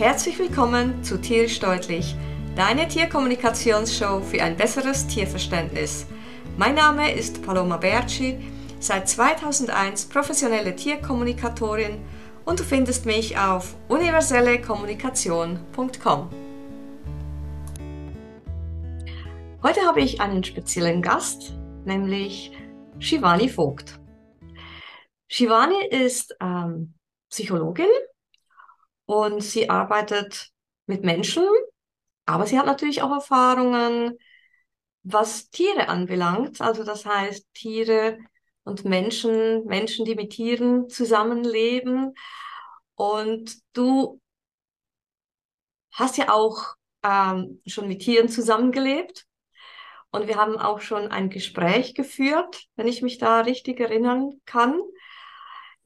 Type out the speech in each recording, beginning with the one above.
Herzlich willkommen zu Tierisch Deutlich, deine Tierkommunikationsshow für ein besseres Tierverständnis. Mein Name ist Paloma Berci, seit 2001 professionelle Tierkommunikatorin und du findest mich auf universellekommunikation.com. Heute habe ich einen speziellen Gast, nämlich Shivani Vogt. Shivani ist ähm, Psychologin und sie arbeitet mit Menschen, aber sie hat natürlich auch Erfahrungen, was Tiere anbelangt. Also das heißt Tiere und Menschen, Menschen, die mit Tieren zusammenleben. Und du hast ja auch ähm, schon mit Tieren zusammengelebt. Und wir haben auch schon ein Gespräch geführt, wenn ich mich da richtig erinnern kann.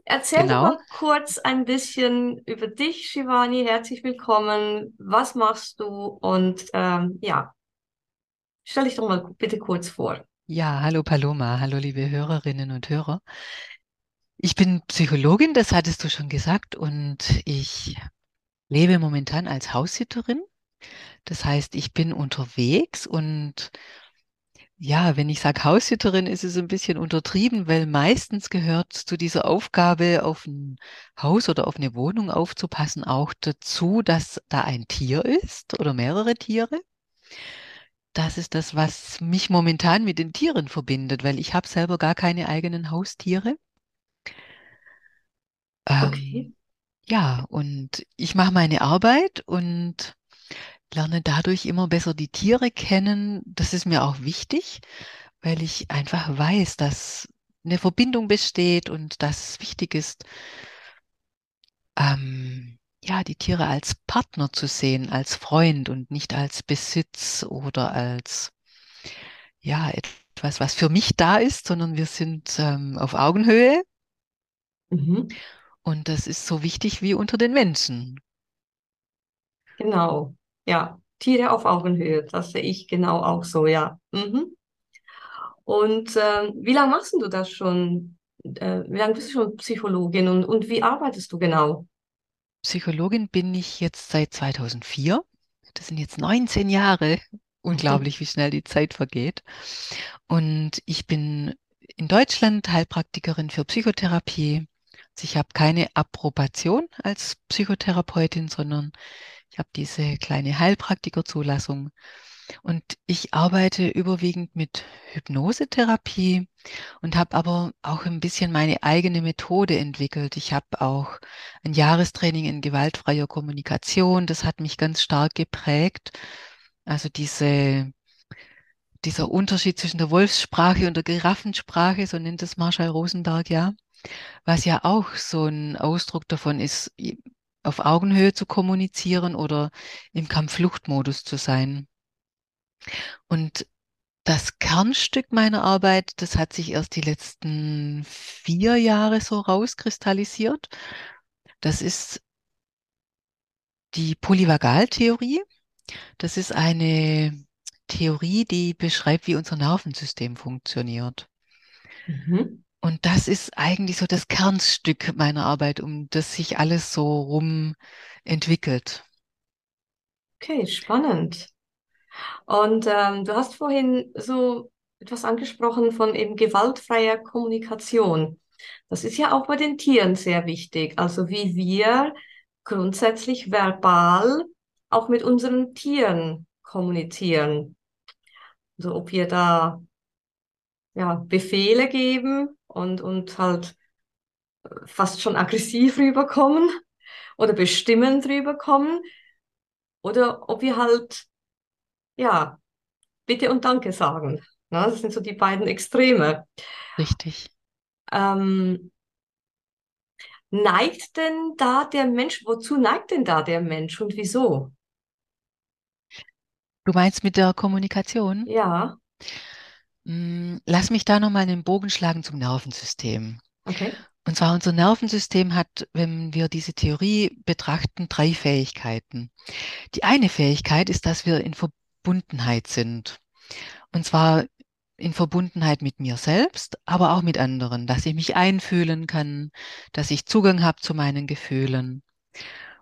Erzähl genau. mal kurz ein bisschen über dich, Shivani. Herzlich willkommen. Was machst du? Und ähm, ja, stell dich doch mal bitte kurz vor. Ja, hallo Paloma, hallo liebe Hörerinnen und Hörer. Ich bin Psychologin, das hattest du schon gesagt, und ich lebe momentan als Haussitterin. Das heißt, ich bin unterwegs und ja, wenn ich sage Haushüterin, ist es ein bisschen untertrieben, weil meistens gehört zu dieser Aufgabe, auf ein Haus oder auf eine Wohnung aufzupassen, auch dazu, dass da ein Tier ist oder mehrere Tiere. Das ist das, was mich momentan mit den Tieren verbindet, weil ich habe selber gar keine eigenen Haustiere. Okay. Ähm, ja, und ich mache meine Arbeit und lerne dadurch immer besser die Tiere kennen. Das ist mir auch wichtig, weil ich einfach weiß, dass eine Verbindung besteht und dass es wichtig ist, ähm, ja, die Tiere als Partner zu sehen, als Freund und nicht als Besitz oder als, ja, etwas, was für mich da ist, sondern wir sind ähm, auf Augenhöhe. Mhm. Und das ist so wichtig wie unter den Menschen. Genau. Ja, Tiere auf Augenhöhe, das sehe ich genau auch so, ja. Mhm. Und äh, wie lange machst du das schon? Äh, wie lange bist du schon Psychologin und, und wie arbeitest du genau? Psychologin bin ich jetzt seit 2004. Das sind jetzt 19 Jahre. Unglaublich, wie schnell die Zeit vergeht. Und ich bin in Deutschland Heilpraktikerin für Psychotherapie. Also ich habe keine Approbation als Psychotherapeutin, sondern ich habe diese kleine Heilpraktikerzulassung und ich arbeite überwiegend mit Hypnosetherapie und habe aber auch ein bisschen meine eigene Methode entwickelt. Ich habe auch ein Jahrestraining in gewaltfreier Kommunikation. Das hat mich ganz stark geprägt. Also diese, dieser Unterschied zwischen der Wolfssprache und der Giraffensprache, so nennt es Marshall Rosenberg ja, was ja auch so ein Ausdruck davon ist, auf Augenhöhe zu kommunizieren oder im Kampffluchtmodus zu sein. Und das Kernstück meiner Arbeit, das hat sich erst die letzten vier Jahre so rauskristallisiert. Das ist die Polyvagaltheorie. Das ist eine Theorie, die beschreibt, wie unser Nervensystem funktioniert. Mhm. Und das ist eigentlich so das Kernstück meiner Arbeit, um das sich alles so rum entwickelt. Okay, spannend. Und ähm, du hast vorhin so etwas angesprochen von eben gewaltfreier Kommunikation. Das ist ja auch bei den Tieren sehr wichtig. Also wie wir grundsätzlich verbal auch mit unseren Tieren kommunizieren. Also ob wir da ja, Befehle geben und, und halt fast schon aggressiv rüberkommen oder bestimmend rüberkommen oder ob wir halt, ja, Bitte und Danke sagen. Na, das sind so die beiden Extreme. Richtig. Ähm, neigt denn da der Mensch, wozu neigt denn da der Mensch und wieso? Du meinst mit der Kommunikation? Ja. Hm, lass mich da nochmal einen Bogen schlagen zum Nervensystem. Okay. Und zwar unser Nervensystem hat, wenn wir diese Theorie betrachten, drei Fähigkeiten. Die eine Fähigkeit ist, dass wir in Verbundenheit sind. Und zwar in Verbundenheit mit mir selbst, aber auch mit anderen, dass ich mich einfühlen kann, dass ich Zugang habe zu meinen Gefühlen.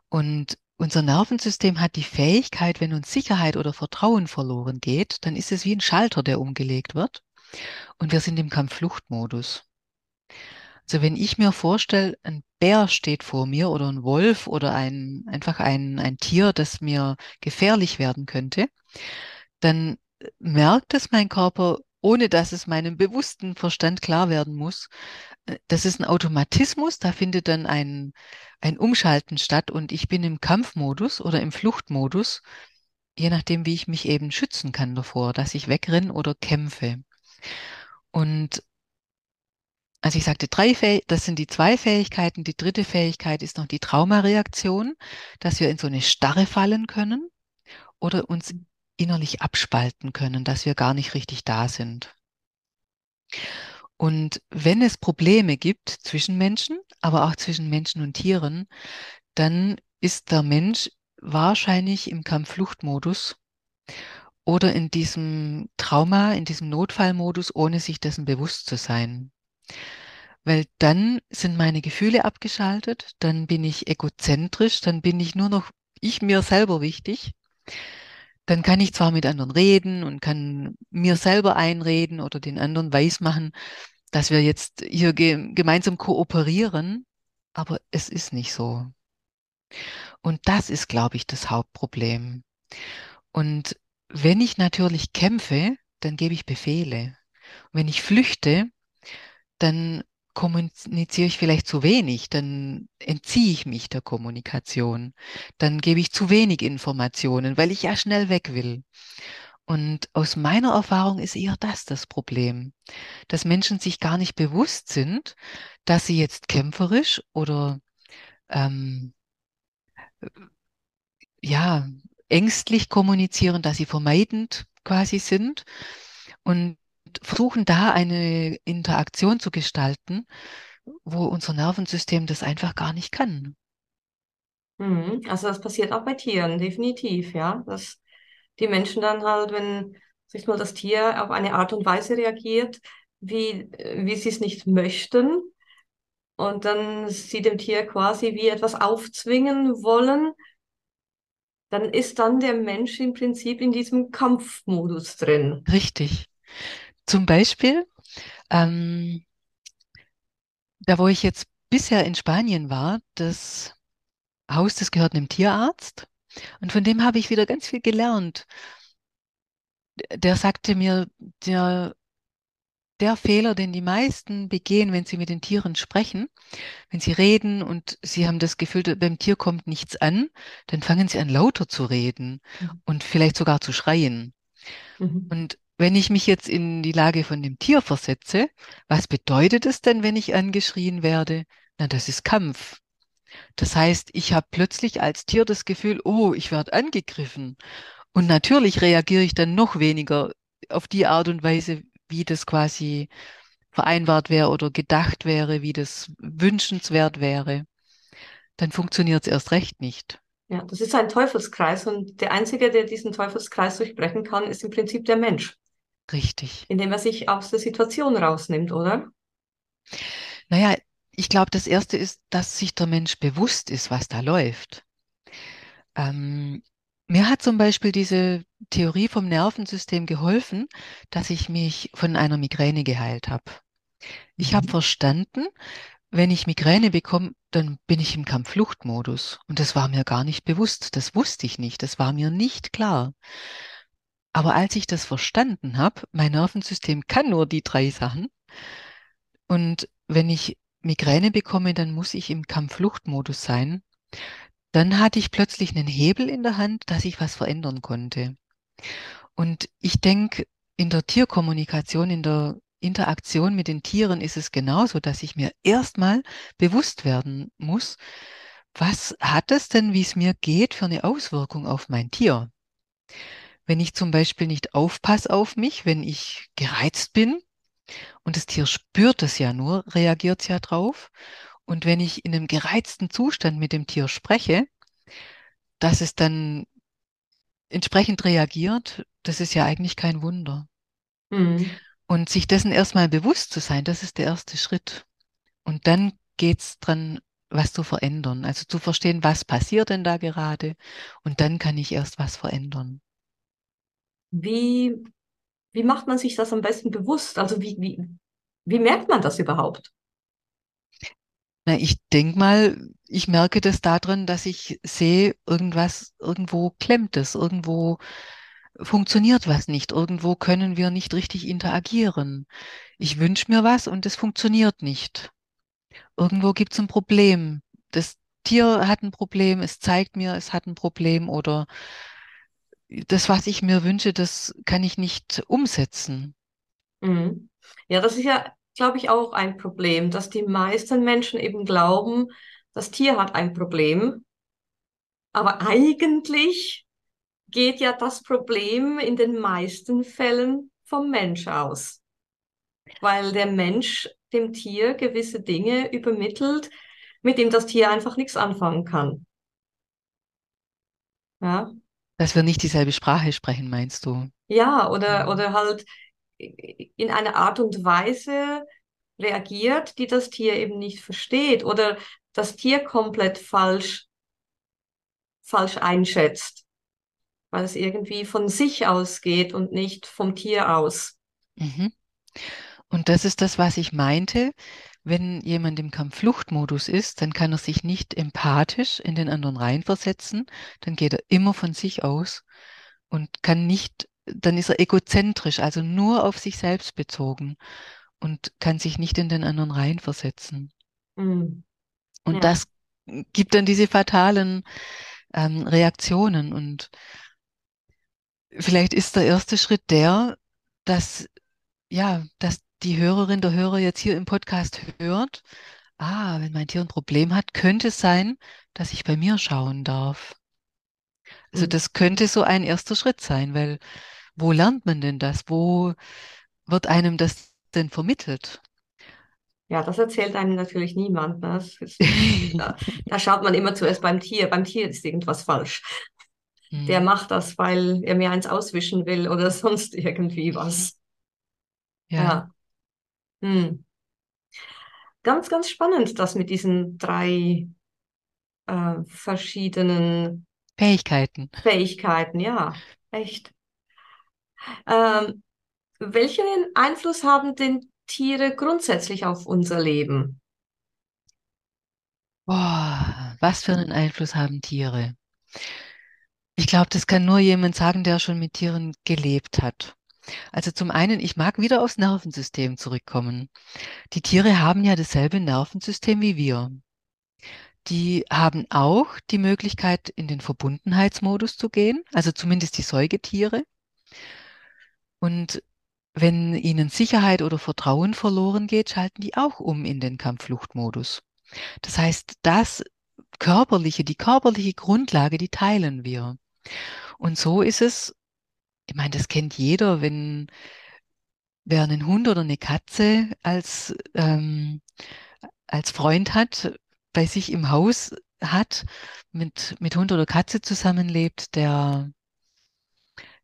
Und unser Nervensystem hat die Fähigkeit, wenn uns Sicherheit oder Vertrauen verloren geht, dann ist es wie ein Schalter, der umgelegt wird. Und wir sind im Kampffluchtmodus. Also wenn ich mir vorstelle, ein Bär steht vor mir oder ein Wolf oder ein, einfach ein, ein Tier, das mir gefährlich werden könnte, dann merkt es mein Körper, ohne dass es meinem bewussten Verstand klar werden muss. Äh, das ist ein Automatismus, da findet dann ein, ein Umschalten statt und ich bin im Kampfmodus oder im Fluchtmodus, je nachdem, wie ich mich eben schützen kann davor, dass ich wegrenne oder kämpfe. Und also ich sagte, drei das sind die zwei Fähigkeiten. Die dritte Fähigkeit ist noch die Traumareaktion, dass wir in so eine Starre fallen können oder uns innerlich abspalten können, dass wir gar nicht richtig da sind. Und wenn es Probleme gibt zwischen Menschen, aber auch zwischen Menschen und Tieren, dann ist der Mensch wahrscheinlich im Kampffluchtmodus oder in diesem Trauma, in diesem Notfallmodus, ohne sich dessen bewusst zu sein. Weil dann sind meine Gefühle abgeschaltet, dann bin ich egozentrisch, dann bin ich nur noch ich mir selber wichtig. Dann kann ich zwar mit anderen reden und kann mir selber einreden oder den anderen weismachen, dass wir jetzt hier ge gemeinsam kooperieren, aber es ist nicht so. Und das ist, glaube ich, das Hauptproblem. Und wenn ich natürlich kämpfe, dann gebe ich Befehle. Und wenn ich flüchte, dann kommuniziere ich vielleicht zu wenig, dann entziehe ich mich der Kommunikation, dann gebe ich zu wenig Informationen, weil ich ja schnell weg will. Und aus meiner Erfahrung ist eher das das Problem, dass Menschen sich gar nicht bewusst sind, dass sie jetzt kämpferisch oder ähm, ja ängstlich kommunizieren, dass sie vermeidend quasi sind und versuchen da eine Interaktion zu gestalten, wo unser Nervensystem das einfach gar nicht kann. Mhm. Also das passiert auch bei Tieren, definitiv, ja. Dass die Menschen dann halt, wenn sich nur das Tier auf eine Art und Weise reagiert, wie, wie sie es nicht möchten, und dann sie dem Tier quasi wie etwas aufzwingen wollen, dann ist dann der Mensch im Prinzip in diesem Kampfmodus drin. Richtig. Zum Beispiel, ähm, da wo ich jetzt bisher in Spanien war, das Haus, das gehört einem Tierarzt. Und von dem habe ich wieder ganz viel gelernt. Der sagte mir, der, der Fehler, den die meisten begehen, wenn sie mit den Tieren sprechen, wenn sie reden und sie haben das Gefühl, beim Tier kommt nichts an, dann fangen sie an lauter zu reden mhm. und vielleicht sogar zu schreien. Mhm. Und wenn ich mich jetzt in die Lage von dem Tier versetze, was bedeutet es denn, wenn ich angeschrien werde? Na, das ist Kampf. Das heißt, ich habe plötzlich als Tier das Gefühl, oh, ich werde angegriffen. Und natürlich reagiere ich dann noch weniger auf die Art und Weise, wie das quasi vereinbart wäre oder gedacht wäre, wie das wünschenswert wäre. Dann funktioniert es erst recht nicht. Ja, das ist ein Teufelskreis und der Einzige, der diesen Teufelskreis durchbrechen kann, ist im Prinzip der Mensch. Richtig. Indem er sich aus der Situation rausnimmt, oder? Naja, ich glaube, das Erste ist, dass sich der Mensch bewusst ist, was da läuft. Ähm, mir hat zum Beispiel diese Theorie vom Nervensystem geholfen, dass ich mich von einer Migräne geheilt habe. Ich mhm. habe verstanden, wenn ich Migräne bekomme, dann bin ich im Kampffluchtmodus. Und das war mir gar nicht bewusst. Das wusste ich nicht. Das war mir nicht klar. Aber als ich das verstanden habe, mein Nervensystem kann nur die drei Sachen. Und wenn ich Migräne bekomme, dann muss ich im Kampffluchtmodus sein. Dann hatte ich plötzlich einen Hebel in der Hand, dass ich was verändern konnte. Und ich denke, in der Tierkommunikation, in der Interaktion mit den Tieren ist es genauso, dass ich mir erstmal bewusst werden muss, was hat es denn, wie es mir geht, für eine Auswirkung auf mein Tier? Wenn ich zum Beispiel nicht aufpasse auf mich, wenn ich gereizt bin und das Tier spürt es ja nur, reagiert es ja drauf. Und wenn ich in einem gereizten Zustand mit dem Tier spreche, dass es dann entsprechend reagiert, das ist ja eigentlich kein Wunder. Mhm. Und sich dessen erstmal bewusst zu sein, das ist der erste Schritt. Und dann geht es dran was zu verändern. Also zu verstehen, was passiert denn da gerade und dann kann ich erst was verändern. Wie, wie macht man sich das am besten bewusst? Also wie, wie, wie merkt man das überhaupt? Na, ich denke mal, ich merke das darin, dass ich sehe, irgendwas, irgendwo klemmt es, irgendwo funktioniert was nicht, irgendwo können wir nicht richtig interagieren. Ich wünsche mir was und es funktioniert nicht. Irgendwo gibt es ein Problem. Das Tier hat ein Problem, es zeigt mir, es hat ein Problem oder das, was ich mir wünsche, das kann ich nicht umsetzen. Mhm. Ja, das ist ja glaube ich, auch ein Problem, dass die meisten Menschen eben glauben, das Tier hat ein Problem. Aber eigentlich geht ja das Problem in den meisten Fällen vom Mensch aus, weil der Mensch dem Tier gewisse Dinge übermittelt, mit dem das Tier einfach nichts anfangen kann. Ja. Dass wir nicht dieselbe Sprache sprechen, meinst du? Ja, oder, oder halt in einer Art und Weise reagiert, die das Tier eben nicht versteht oder das Tier komplett falsch, falsch einschätzt, weil es irgendwie von sich ausgeht und nicht vom Tier aus. Mhm. Und das ist das, was ich meinte. Wenn jemand im Kampffluchtmodus ist, dann kann er sich nicht empathisch in den anderen reinversetzen. Dann geht er immer von sich aus und kann nicht dann ist er egozentrisch, also nur auf sich selbst bezogen und kann sich nicht in den anderen reinversetzen. Mhm. Und ja. das gibt dann diese fatalen ähm, Reaktionen. Und vielleicht ist der erste Schritt der, dass, ja, dass die Hörerin, der Hörer jetzt hier im Podcast hört, ah, wenn mein Tier ein Problem hat, könnte es sein, dass ich bei mir schauen darf. Also mhm. das könnte so ein erster Schritt sein, weil wo lernt man denn das? Wo wird einem das denn vermittelt? Ja, das erzählt einem natürlich niemand. Ne? Ist, da, da, schaut man immer zuerst beim Tier. Beim Tier ist irgendwas falsch. Hm. Der macht das, weil er mir eins auswischen will oder sonst irgendwie was. Ja. ja. Hm. Ganz, ganz spannend, das mit diesen drei äh, verschiedenen Fähigkeiten. Fähigkeiten, ja, echt. Ähm, welchen Einfluss haben denn Tiere grundsätzlich auf unser Leben? Boah, was für einen Einfluss haben Tiere? Ich glaube, das kann nur jemand sagen, der schon mit Tieren gelebt hat. Also zum einen, ich mag wieder aufs Nervensystem zurückkommen. Die Tiere haben ja dasselbe Nervensystem wie wir. Die haben auch die Möglichkeit, in den Verbundenheitsmodus zu gehen, also zumindest die Säugetiere. Und wenn ihnen Sicherheit oder Vertrauen verloren geht, schalten die auch um in den Kampffluchtmodus. Das heißt, das körperliche, die körperliche Grundlage, die teilen wir. Und so ist es, ich meine, das kennt jeder, wenn wer einen Hund oder eine Katze als, ähm, als Freund hat, bei sich im Haus hat, mit, mit Hund oder Katze zusammenlebt, der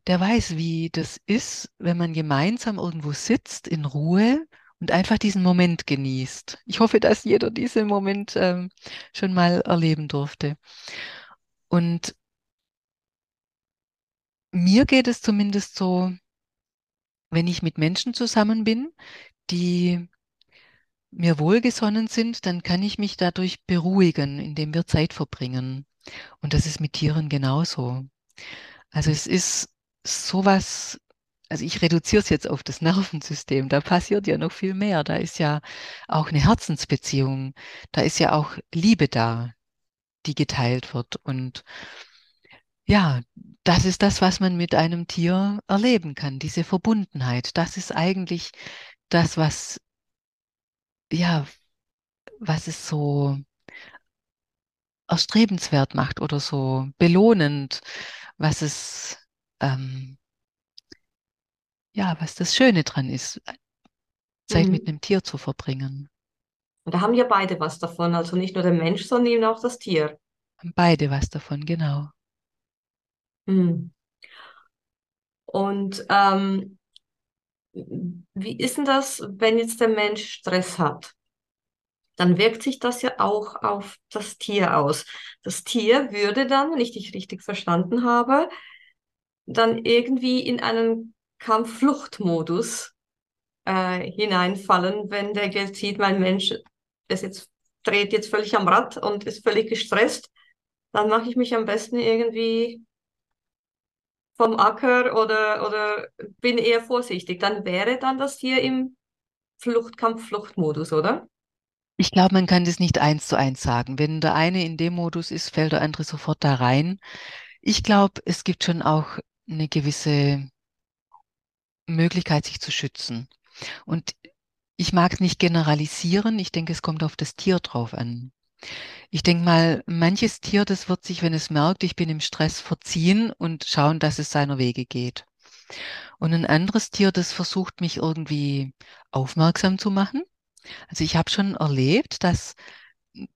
der weiß, wie das ist, wenn man gemeinsam irgendwo sitzt in Ruhe und einfach diesen Moment genießt. Ich hoffe, dass jeder diesen Moment ähm, schon mal erleben durfte. Und mir geht es zumindest so, wenn ich mit Menschen zusammen bin, die mir wohlgesonnen sind, dann kann ich mich dadurch beruhigen, indem wir Zeit verbringen. Und das ist mit Tieren genauso. Also es ist sowas, also ich reduziere es jetzt auf das Nervensystem, da passiert ja noch viel mehr. Da ist ja auch eine Herzensbeziehung, da ist ja auch Liebe da, die geteilt wird. Und ja, das ist das, was man mit einem Tier erleben kann, diese Verbundenheit. Das ist eigentlich das, was, ja, was es so erstrebenswert macht oder so belohnend, was es ähm, ja, was das Schöne dran ist, Zeit mhm. mit einem Tier zu verbringen. Und da haben ja beide was davon, also nicht nur der Mensch, sondern eben auch das Tier. Haben beide was davon, genau. Mhm. Und ähm, wie ist denn das, wenn jetzt der Mensch Stress hat? dann wirkt sich das ja auch auf das Tier aus. Das Tier würde dann, wenn ich dich richtig verstanden habe, dann irgendwie in einen Kampffluchtmodus äh, hineinfallen, wenn der jetzt sieht, mein Mensch ist jetzt, dreht jetzt völlig am Rad und ist völlig gestresst, dann mache ich mich am besten irgendwie vom Acker oder, oder bin eher vorsichtig. Dann wäre dann das Tier im Fluchtkampf-Fluchtmodus, oder? Ich glaube, man kann das nicht eins zu eins sagen. Wenn der eine in dem Modus ist, fällt der andere sofort da rein. Ich glaube, es gibt schon auch eine gewisse Möglichkeit, sich zu schützen. Und ich mag es nicht generalisieren. Ich denke, es kommt auf das Tier drauf an. Ich denke mal, manches Tier, das wird sich, wenn es merkt, ich bin im Stress, verziehen und schauen, dass es seiner Wege geht. Und ein anderes Tier, das versucht, mich irgendwie aufmerksam zu machen. Also ich habe schon erlebt, dass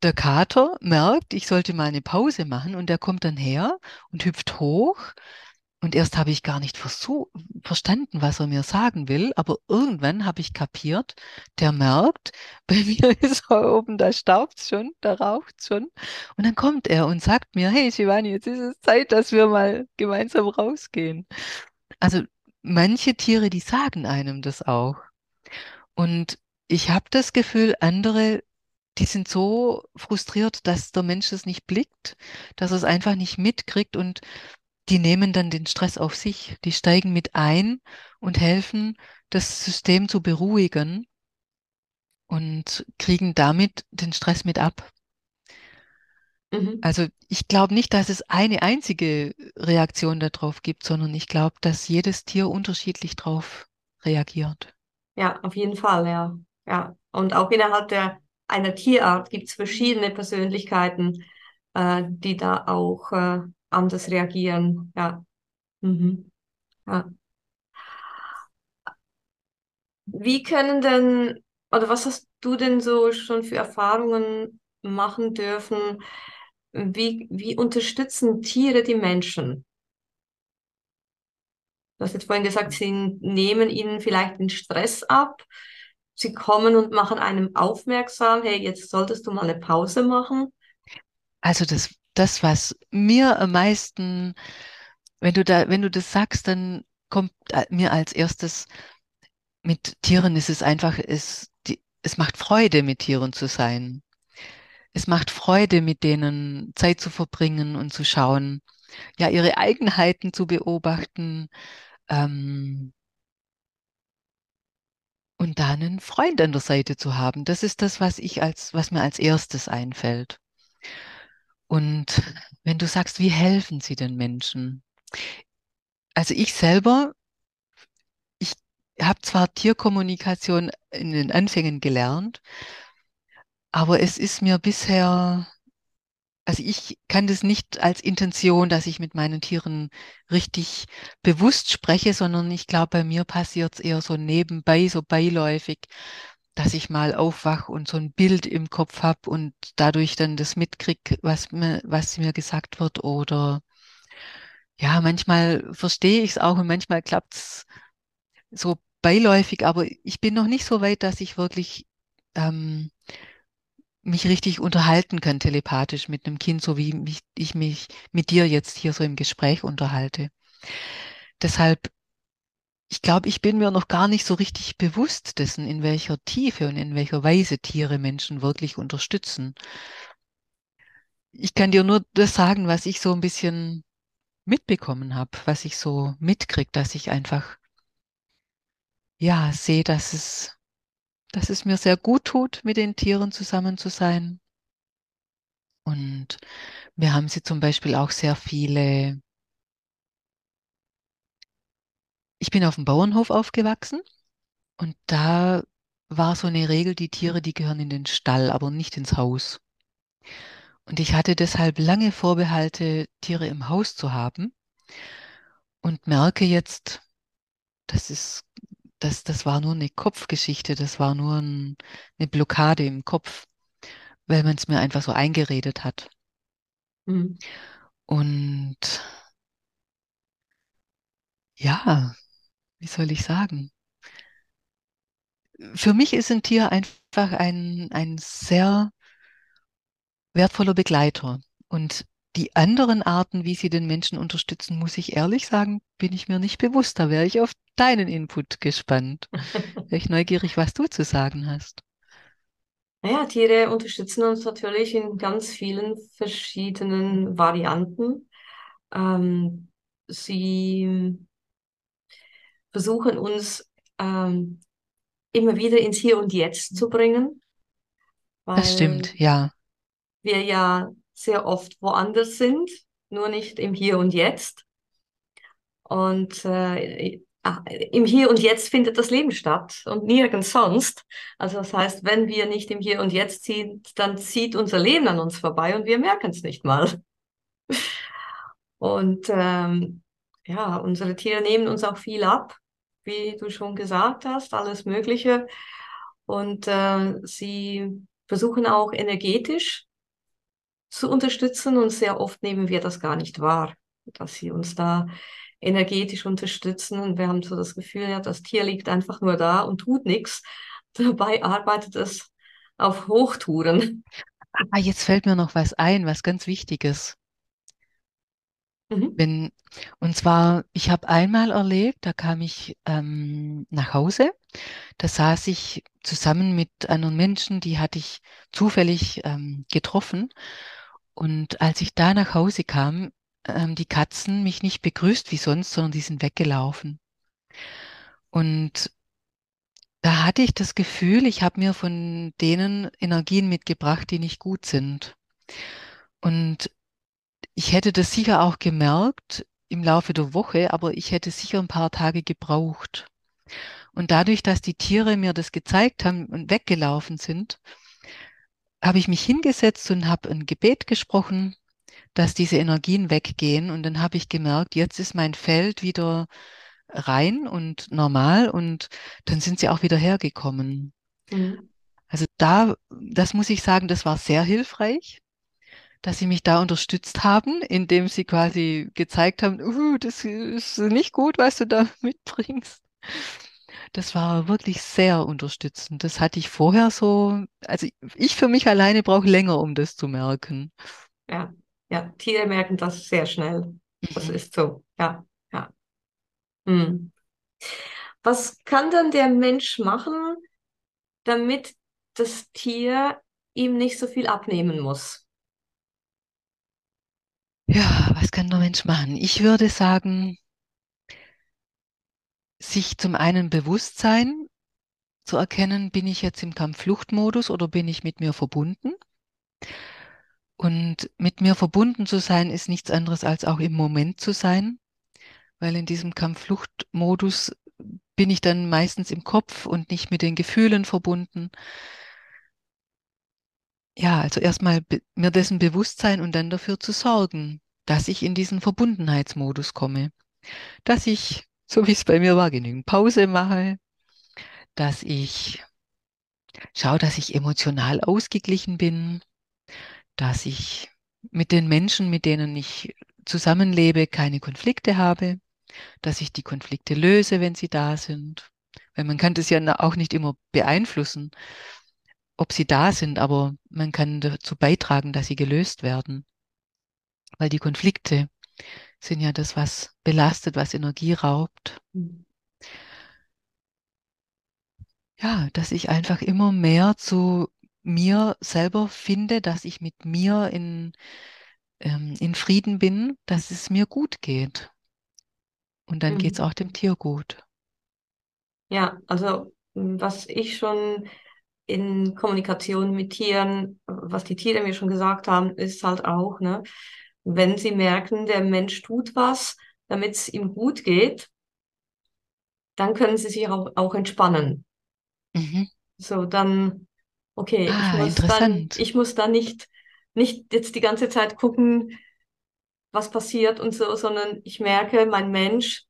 der Kater merkt, ich sollte mal eine Pause machen und der kommt dann her und hüpft hoch. Und erst habe ich gar nicht verstanden, was er mir sagen will, aber irgendwann habe ich kapiert, der merkt, bei mir ist er oben, da staubt schon, da raucht schon. Und dann kommt er und sagt mir, hey Shivani, jetzt ist es Zeit, dass wir mal gemeinsam rausgehen. Also manche Tiere, die sagen einem das auch. Und ich habe das Gefühl, andere, die sind so frustriert, dass der Mensch es nicht blickt, dass er es einfach nicht mitkriegt und die nehmen dann den Stress auf sich. Die steigen mit ein und helfen, das System zu beruhigen und kriegen damit den Stress mit ab. Mhm. Also ich glaube nicht, dass es eine einzige Reaktion darauf gibt, sondern ich glaube, dass jedes Tier unterschiedlich darauf reagiert. Ja, auf jeden Fall, ja. Ja, und auch innerhalb der, einer Tierart gibt es verschiedene Persönlichkeiten, äh, die da auch äh, anders reagieren. Ja. Mhm. ja. Wie können denn, oder was hast du denn so schon für Erfahrungen machen dürfen? Wie, wie unterstützen Tiere die Menschen? Du hast jetzt vorhin gesagt, sie nehmen ihnen vielleicht den Stress ab sie kommen und machen einem aufmerksam, hey, jetzt solltest du mal eine Pause machen? Also das, das, was mir am meisten, wenn du da, wenn du das sagst, dann kommt mir als erstes mit Tieren ist es einfach, es, die, es macht Freude, mit Tieren zu sein. Es macht Freude, mit denen Zeit zu verbringen und zu schauen, ja, ihre Eigenheiten zu beobachten, ähm, und da einen Freund an der Seite zu haben, das ist das, was ich als, was mir als erstes einfällt. Und wenn du sagst, wie helfen sie den Menschen? Also ich selber, ich habe zwar Tierkommunikation in den Anfängen gelernt, aber es ist mir bisher also ich kann das nicht als Intention, dass ich mit meinen Tieren richtig bewusst spreche, sondern ich glaube, bei mir passiert es eher so nebenbei, so beiläufig, dass ich mal aufwach und so ein Bild im Kopf habe und dadurch dann das mitkrieg, was mir, was mir gesagt wird. Oder ja, manchmal verstehe ich es auch und manchmal klappt es so beiläufig, aber ich bin noch nicht so weit, dass ich wirklich ähm, mich richtig unterhalten kann telepathisch mit einem Kind, so wie mich, ich mich mit dir jetzt hier so im Gespräch unterhalte. Deshalb, ich glaube, ich bin mir noch gar nicht so richtig bewusst dessen, in welcher Tiefe und in welcher Weise Tiere Menschen wirklich unterstützen. Ich kann dir nur das sagen, was ich so ein bisschen mitbekommen habe, was ich so mitkriege, dass ich einfach ja sehe, dass es dass es mir sehr gut tut, mit den Tieren zusammen zu sein. Und wir haben sie zum Beispiel auch sehr viele. Ich bin auf dem Bauernhof aufgewachsen und da war so eine Regel, die Tiere, die gehören in den Stall, aber nicht ins Haus. Und ich hatte deshalb lange Vorbehalte, Tiere im Haus zu haben und merke jetzt, das ist das, das war nur eine Kopfgeschichte, das war nur ein, eine Blockade im Kopf, weil man es mir einfach so eingeredet hat. Mhm. Und ja, wie soll ich sagen? für mich ist ein Tier einfach ein, ein sehr wertvoller Begleiter. Und die anderen Arten, wie sie den Menschen unterstützen, muss ich ehrlich sagen, bin ich mir nicht bewusst. Da wäre ich auf deinen Input gespannt. wäre ich neugierig, was du zu sagen hast. Naja, Tiere unterstützen uns natürlich in ganz vielen verschiedenen Varianten. Ähm, sie versuchen uns ähm, immer wieder ins Hier und Jetzt zu bringen, Das stimmt, ja. wir ja sehr oft woanders sind, nur nicht im Hier und Jetzt. Und äh, ah, im Hier und Jetzt findet das Leben statt und nirgends sonst. Also das heißt, wenn wir nicht im Hier und Jetzt sind, dann zieht unser Leben an uns vorbei und wir merken es nicht mal. Und ähm, ja, unsere Tiere nehmen uns auch viel ab, wie du schon gesagt hast, alles Mögliche. Und äh, sie versuchen auch energetisch zu unterstützen und sehr oft nehmen wir das gar nicht wahr, dass sie uns da energetisch unterstützen und wir haben so das Gefühl, ja, das Tier liegt einfach nur da und tut nichts. Dabei arbeitet es auf Hochtouren. Ah, jetzt fällt mir noch was ein, was ganz Wichtiges. Mhm. Wenn, und zwar, ich habe einmal erlebt, da kam ich ähm, nach Hause, da saß ich zusammen mit anderen Menschen, die hatte ich zufällig ähm, getroffen. Und als ich da nach Hause kam, ähm, die Katzen mich nicht begrüßt wie sonst, sondern die sind weggelaufen. Und da hatte ich das Gefühl, ich habe mir von denen Energien mitgebracht, die nicht gut sind. Und ich hätte das sicher auch gemerkt im Laufe der Woche, aber ich hätte sicher ein paar Tage gebraucht. Und dadurch, dass die Tiere mir das gezeigt haben und weggelaufen sind, habe ich mich hingesetzt und habe ein Gebet gesprochen, dass diese Energien weggehen. Und dann habe ich gemerkt, jetzt ist mein Feld wieder rein und normal und dann sind sie auch wieder hergekommen. Mhm. Also da, das muss ich sagen, das war sehr hilfreich, dass sie mich da unterstützt haben, indem sie quasi gezeigt haben, uh, das ist nicht gut, was du da mitbringst. Das war wirklich sehr unterstützend. Das hatte ich vorher so, also ich für mich alleine brauche länger, um das zu merken. Ja, ja, Tiere merken das sehr schnell. Das Mhm. ist so. Ja, ja. Mhm. Was kann dann der Mensch machen, damit das Tier ihm nicht so viel abnehmen muss? Ja, was kann der Mensch machen? Ich würde sagen, sich zum einen bewusst sein, zu erkennen, bin ich jetzt im Kampffluchtmodus oder bin ich mit mir verbunden? Und mit mir verbunden zu sein, ist nichts anderes als auch im Moment zu sein, weil in diesem Kampffluchtmodus bin ich dann meistens im Kopf und nicht mit den Gefühlen verbunden. Ja, also erstmal mir dessen bewusst sein und dann dafür zu sorgen, dass ich in diesen Verbundenheitsmodus komme, dass ich, so wie es bei mir war, genügend Pause mache, dass ich schaue, dass ich emotional ausgeglichen bin, dass ich mit den Menschen, mit denen ich zusammenlebe, keine Konflikte habe, dass ich die Konflikte löse, wenn sie da sind. Weil man kann das ja auch nicht immer beeinflussen, ob sie da sind, aber man kann dazu beitragen, dass sie gelöst werden. Weil die Konflikte sind ja das, was belastet, was Energie raubt. Mhm. Ja, dass ich einfach immer mehr zu mir selber finde, dass ich mit mir in, ähm, in Frieden bin, dass es mir gut geht. Und dann geht es Mhm. auch dem Tier gut. Ja, also was ich schon in Kommunikation mit Tieren, was die Tiere mir schon gesagt haben, ist halt auch, ne, wenn sie merken, der Mensch tut was, damit es ihm gut geht, dann können sie sich auch, auch entspannen. Mhm. So, dann, okay, ich Ah, muss dann, ich muss dann nicht, nicht jetzt die ganze Zeit gucken, was passiert und so, sondern ich merke, mein Mensch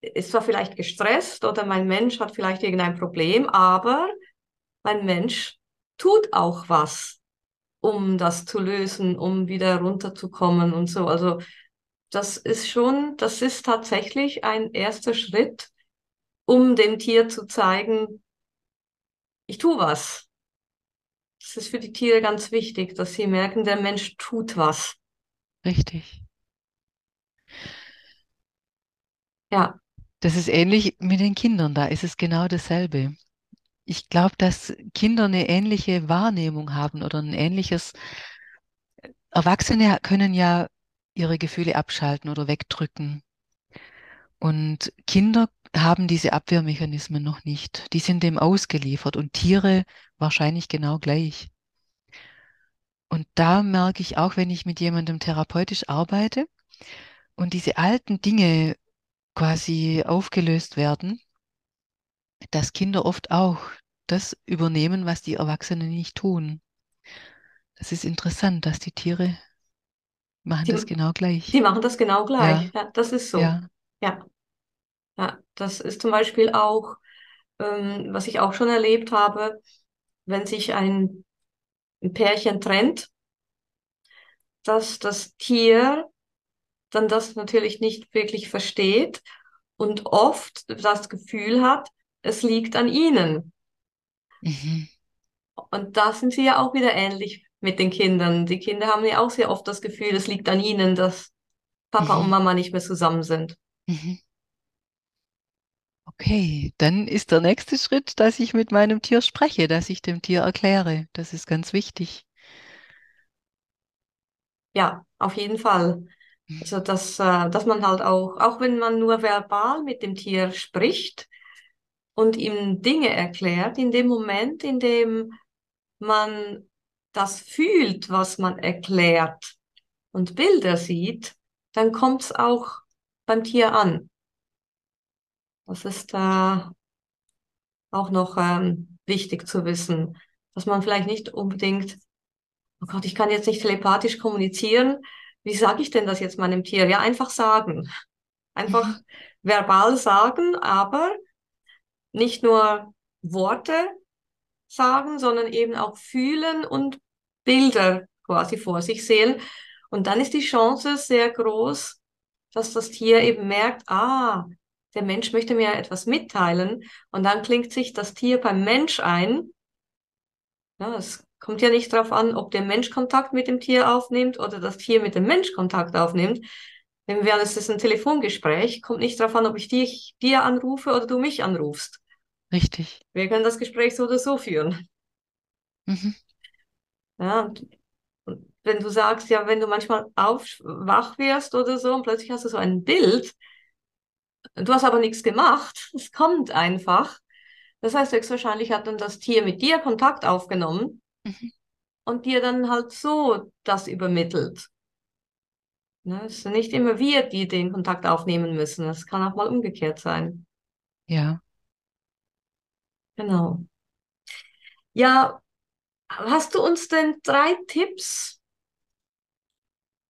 ist zwar vielleicht gestresst oder mein Mensch hat vielleicht irgendein Problem, aber mein Mensch tut auch was, um das zu lösen, um wieder runterzukommen und so. Also das ist schon, das ist tatsächlich ein erster Schritt, um dem Tier zu zeigen, ich tue was. Das ist für die Tiere ganz wichtig, dass sie merken, der Mensch tut was. Richtig. Ja. Das ist ähnlich mit den Kindern, da ist es genau dasselbe. Ich glaube, dass Kinder eine ähnliche Wahrnehmung haben oder ein ähnliches. Erwachsene können ja ihre Gefühle abschalten oder wegdrücken. Und Kinder haben diese Abwehrmechanismen noch nicht. Die sind dem ausgeliefert und Tiere wahrscheinlich genau gleich. Und da merke ich auch, wenn ich mit jemandem therapeutisch arbeite und diese alten Dinge quasi aufgelöst werden, dass Kinder oft auch das übernehmen, was die Erwachsenen nicht tun. Das ist interessant, dass die Tiere machen Die- das genau gleich. Die machen das genau gleich. Ja, das ist so. Ja, Ja. Ja, das ist zum Beispiel auch, ähm, was ich auch schon erlebt habe, wenn sich ein, ein Pärchen trennt, dass das Tier dann das natürlich nicht wirklich versteht und oft das Gefühl hat, es liegt an ihnen. mhm. Und da sind sie ja auch wieder ähnlich mit den Kindern. Die Kinder haben ja auch sehr oft das Gefühl, es liegt an ihnen, dass Papa und Mhm. Mama nicht mehr zusammen sind. Mhm. Okay, dann ist der nächste Schritt, dass ich mit meinem Tier spreche, dass ich dem Tier erkläre. Das ist ganz wichtig. Ja, auf jeden Fall. Also, dass, äh, dass man halt auch, auch wenn man nur verbal mit dem Tier spricht und ihm Dinge erklärt, in dem Moment, in dem man das fühlt, was man erklärt und Bilder sieht, dann kommt es auch beim Tier an. Das ist äh, auch noch ähm, wichtig zu wissen, dass man vielleicht nicht unbedingt, oh Gott, ich kann jetzt nicht telepathisch kommunizieren. Wie sage ich denn das jetzt meinem Tier? Ja, einfach sagen. Einfach verbal sagen, aber nicht nur Worte sagen, sondern eben auch fühlen und Bilder quasi vor sich sehen. Und dann ist die Chance sehr groß, dass das Tier eben merkt, ah, der Mensch möchte mir etwas mitteilen. Und dann klingt sich das Tier beim Mensch ein. Ja, es kommt ja nicht darauf an, ob der Mensch Kontakt mit dem Tier aufnimmt oder das Tier mit dem Mensch Kontakt aufnimmt. Wir an, es ist ein Telefongespräch, kommt nicht darauf an, ob ich dich, dir anrufe oder du mich anrufst. Richtig. Wir können das Gespräch so oder so führen. Mhm. Ja, wenn du sagst, ja, wenn du manchmal auf, wach wirst oder so und plötzlich hast du so ein Bild, du hast aber nichts gemacht, es kommt einfach. Das heißt, höchstwahrscheinlich hat dann das Tier mit dir Kontakt aufgenommen Mhm. und dir dann halt so das übermittelt. Ne, es sind nicht immer wir, die den Kontakt aufnehmen müssen. Es kann auch mal umgekehrt sein. Ja. Genau. Ja, hast du uns denn drei Tipps,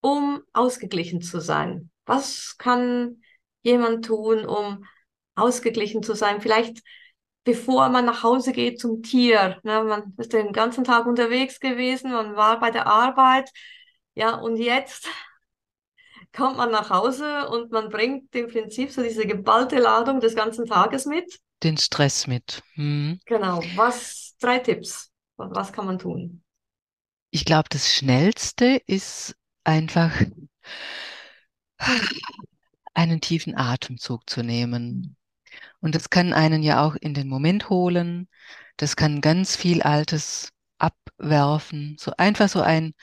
um ausgeglichen zu sein? Was kann jemand tun, um ausgeglichen zu sein? Vielleicht bevor man nach Hause geht zum Tier. Ne? Man ist den ganzen Tag unterwegs gewesen, man war bei der Arbeit. Ja, und jetzt kommt man nach Hause und man bringt im Prinzip so diese geballte Ladung des ganzen Tages mit. Den Stress mit. Mhm. Genau. Was, drei Tipps. Was kann man tun? Ich glaube, das Schnellste ist einfach einen tiefen Atemzug zu nehmen. Und das kann einen ja auch in den Moment holen. Das kann ganz viel Altes abwerfen. So einfach so ein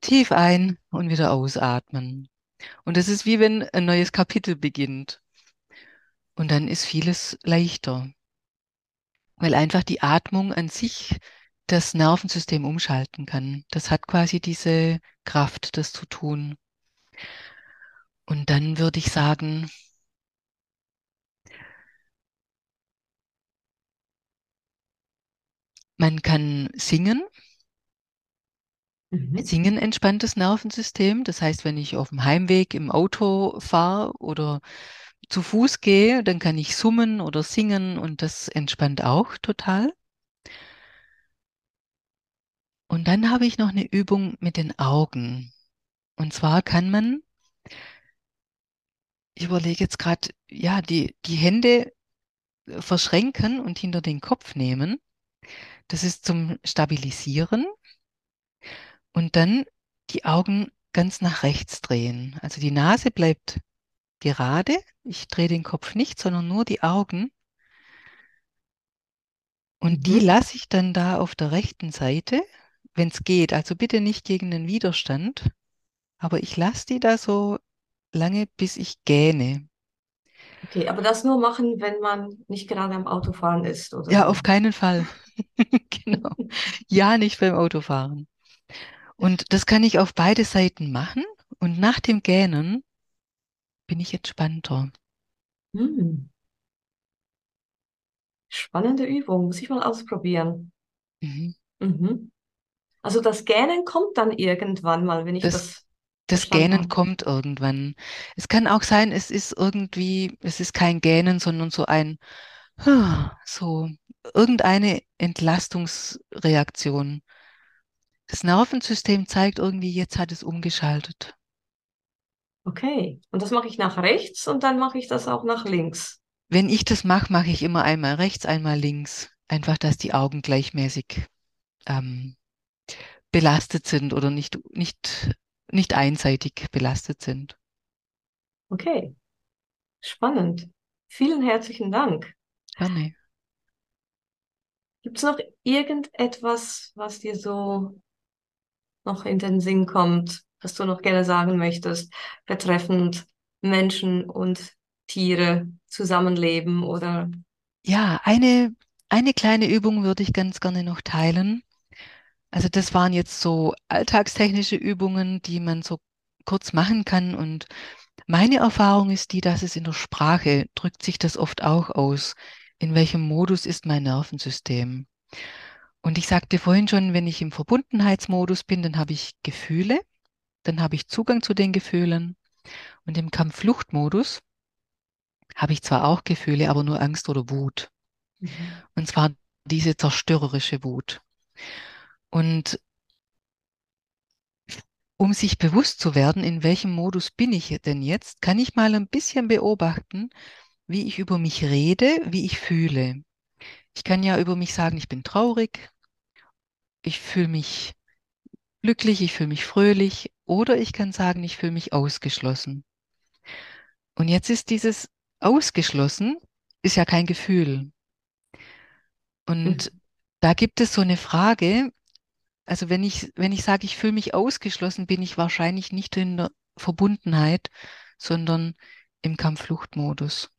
tief ein und wieder ausatmen. Und das ist wie wenn ein neues Kapitel beginnt. Und dann ist vieles leichter, weil einfach die Atmung an sich das Nervensystem umschalten kann. Das hat quasi diese Kraft, das zu tun. Und dann würde ich sagen, man kann singen. Mhm. Singen entspannt das Nervensystem. Das heißt, wenn ich auf dem Heimweg im Auto fahre oder zu Fuß gehe, dann kann ich summen oder singen und das entspannt auch total. Und dann habe ich noch eine Übung mit den Augen. Und zwar kann man ich überlege jetzt gerade, ja, die, die Hände verschränken und hinter den Kopf nehmen. Das ist zum Stabilisieren. Und dann die Augen ganz nach rechts drehen. Also die Nase bleibt gerade. Ich drehe den Kopf nicht, sondern nur die Augen. Und mhm. die lasse ich dann da auf der rechten Seite, wenn es geht. Also bitte nicht gegen den Widerstand. Aber ich lasse die da so lange, bis ich gähne. Okay, aber das nur machen, wenn man nicht gerade am Autofahren ist, oder? Ja, auf keinen Fall. genau. Ja, nicht beim Autofahren. Und das kann ich auf beide Seiten machen. Und nach dem Gähnen bin ich entspannter. Hm. Spannende Übung, muss ich mal ausprobieren. Mhm. Mhm. Also das Gähnen kommt dann irgendwann mal, wenn ich das. das das Gähnen kommt irgendwann. Es kann auch sein, es ist irgendwie, es ist kein Gähnen, sondern so ein, so irgendeine Entlastungsreaktion. Das Nervensystem zeigt irgendwie, jetzt hat es umgeschaltet. Okay, und das mache ich nach rechts und dann mache ich das auch nach links. Wenn ich das mache, mache ich immer einmal rechts, einmal links. Einfach, dass die Augen gleichmäßig ähm, belastet sind oder nicht, nicht, nicht einseitig belastet sind. Okay, spannend. Vielen herzlichen Dank. Gerne. Gibt es noch irgendetwas, was dir so noch in den Sinn kommt, was du noch gerne sagen möchtest, betreffend Menschen und Tiere zusammenleben oder? Ja, eine, eine kleine Übung würde ich ganz gerne noch teilen. Also das waren jetzt so alltagstechnische Übungen, die man so kurz machen kann. Und meine Erfahrung ist die, dass es in der Sprache drückt sich das oft auch aus. In welchem Modus ist mein Nervensystem? Und ich sagte vorhin schon, wenn ich im Verbundenheitsmodus bin, dann habe ich Gefühle, dann habe ich Zugang zu den Gefühlen. Und im Kampffluchtmodus habe ich zwar auch Gefühle, aber nur Angst oder Wut. Mhm. Und zwar diese zerstörerische Wut. Und um sich bewusst zu werden, in welchem Modus bin ich denn jetzt, kann ich mal ein bisschen beobachten, wie ich über mich rede, wie ich fühle. Ich kann ja über mich sagen, ich bin traurig, ich fühle mich glücklich, ich fühle mich fröhlich oder ich kann sagen, ich fühle mich ausgeschlossen. Und jetzt ist dieses ausgeschlossen, ist ja kein Gefühl. Und mhm. da gibt es so eine Frage, also wenn ich, wenn ich sage, ich fühle mich ausgeschlossen, bin ich wahrscheinlich nicht in der Verbundenheit, sondern im Kampffluchtmodus.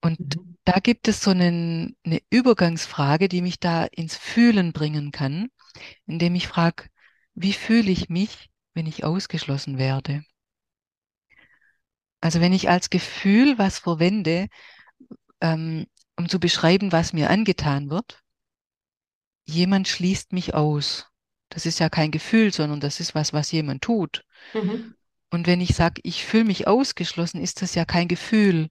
Und mhm. da gibt es so einen, eine Übergangsfrage, die mich da ins Fühlen bringen kann, indem ich frage, wie fühle ich mich, wenn ich ausgeschlossen werde? Also wenn ich als Gefühl was verwende, ähm, um zu beschreiben, was mir angetan wird, jemand schließt mich aus. Das ist ja kein Gefühl, sondern das ist was, was jemand tut. Mhm. Und wenn ich sage, ich fühle mich ausgeschlossen, ist das ja kein Gefühl,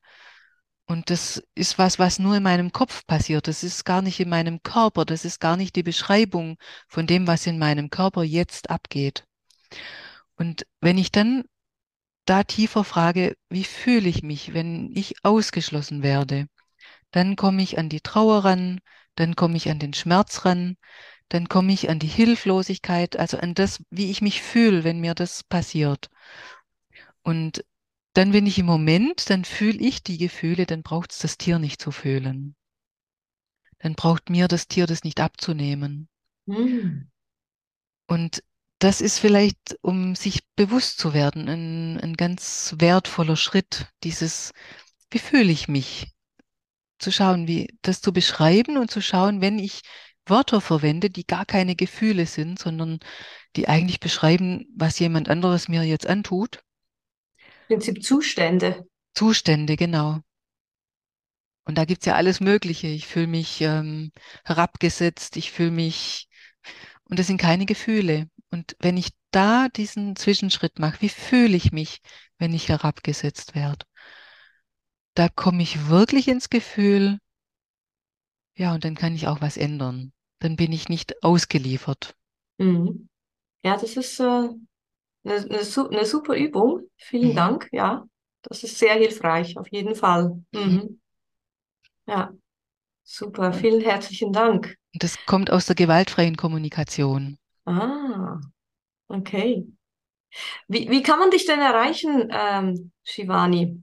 und das ist was, was nur in meinem Kopf passiert. Das ist gar nicht in meinem Körper. Das ist gar nicht die Beschreibung von dem, was in meinem Körper jetzt abgeht. Und wenn ich dann da tiefer frage, wie fühle ich mich, wenn ich ausgeschlossen werde, dann komme ich an die Trauer ran, dann komme ich an den Schmerz ran, dann komme ich an die Hilflosigkeit, also an das, wie ich mich fühle, wenn mir das passiert. Und dann bin ich im Moment, dann fühle ich die Gefühle, dann braucht es das Tier nicht zu fühlen. Dann braucht mir das Tier das nicht abzunehmen. Mhm. Und das ist vielleicht, um sich bewusst zu werden, ein, ein ganz wertvoller Schritt, dieses, wie fühle ich mich? Zu schauen, wie das zu beschreiben und zu schauen, wenn ich Wörter verwende, die gar keine Gefühle sind, sondern die eigentlich beschreiben, was jemand anderes mir jetzt antut, Prinzip Zustände. Zustände, genau. Und da gibt es ja alles Mögliche. Ich fühle mich ähm, herabgesetzt, ich fühle mich, und das sind keine Gefühle. Und wenn ich da diesen Zwischenschritt mache, wie fühle ich mich, wenn ich herabgesetzt werde? Da komme ich wirklich ins Gefühl, ja, und dann kann ich auch was ändern. Dann bin ich nicht ausgeliefert. Mhm. Ja, das ist äh, eine, eine, eine super Übung. Vielen mhm. Dank. Ja, das ist sehr hilfreich, auf jeden Fall. Mhm. Ja, super, vielen herzlichen Dank. Das kommt aus der gewaltfreien Kommunikation. Ah, okay. Wie, wie kann man dich denn erreichen, ähm, Shivani?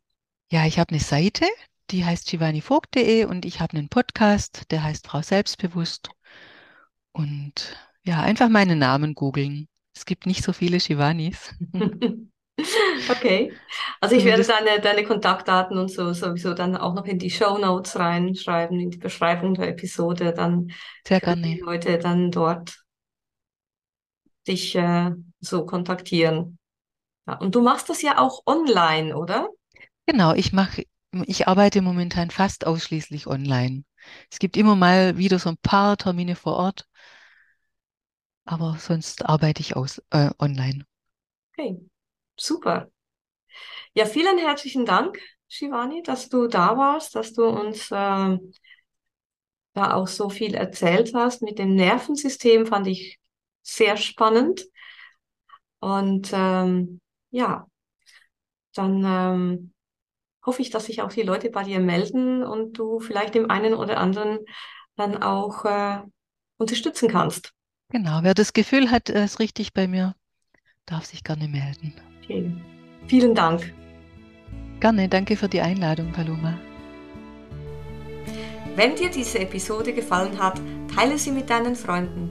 Ja, ich habe eine Seite, die heißt shivanivogt.de und ich habe einen Podcast, der heißt Frau Selbstbewusst. Und ja, einfach meinen Namen googeln. Es gibt nicht so viele Shivanis. Okay. Also ich werde deine, deine Kontaktdaten und so sowieso dann auch noch in die Show Notes reinschreiben, in die Beschreibung der Episode. Dann Sehr gerne. die Leute dann dort dich äh, so kontaktieren. Ja, und du machst das ja auch online, oder? Genau, ich mache, ich arbeite momentan fast ausschließlich online. Es gibt immer mal wieder so ein paar Termine vor Ort, aber sonst arbeite ich aus, äh, online. Okay, super. Ja, vielen herzlichen Dank, Shivani, dass du da warst, dass du uns äh, da auch so viel erzählt hast. Mit dem Nervensystem fand ich sehr spannend. Und ähm, ja, dann ähm, hoffe ich, dass sich auch die Leute bei dir melden und du vielleicht dem einen oder anderen dann auch äh, unterstützen kannst. Genau, wer das Gefühl hat, er ist richtig bei mir, darf sich gerne melden. Okay. Vielen Dank. Gerne, danke für die Einladung, Paloma. Wenn dir diese Episode gefallen hat, teile sie mit deinen Freunden,